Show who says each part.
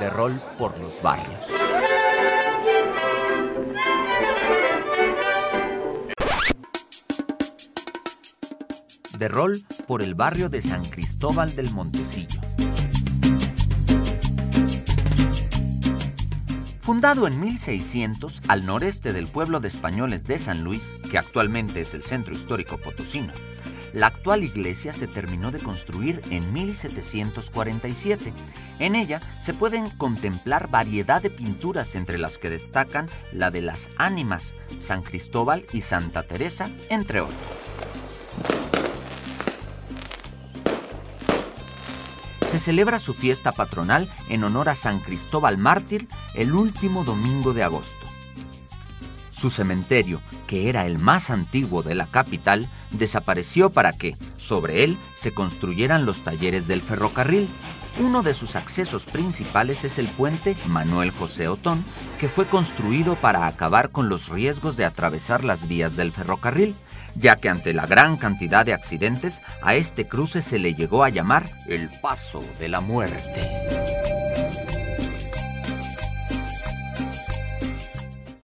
Speaker 1: de rol por los barrios. De rol por el barrio de San Cristóbal del Montecillo. Fundado en 1600 al noreste del pueblo de españoles de San Luis, que actualmente es el centro histórico potosino, la actual iglesia se terminó de construir en 1747. En ella se pueden contemplar variedad de pinturas entre las que destacan la de las ánimas, San Cristóbal y Santa Teresa, entre otras. Se celebra su fiesta patronal en honor a San Cristóbal Mártir el último domingo de agosto. Su cementerio, que era el más antiguo de la capital, desapareció para que, sobre él, se construyeran los talleres del ferrocarril. Uno de sus accesos principales es el puente Manuel José Otón, que fue construido para acabar con los riesgos de atravesar las vías del ferrocarril, ya que ante la gran cantidad de accidentes, a este cruce se le llegó a llamar el Paso de la Muerte.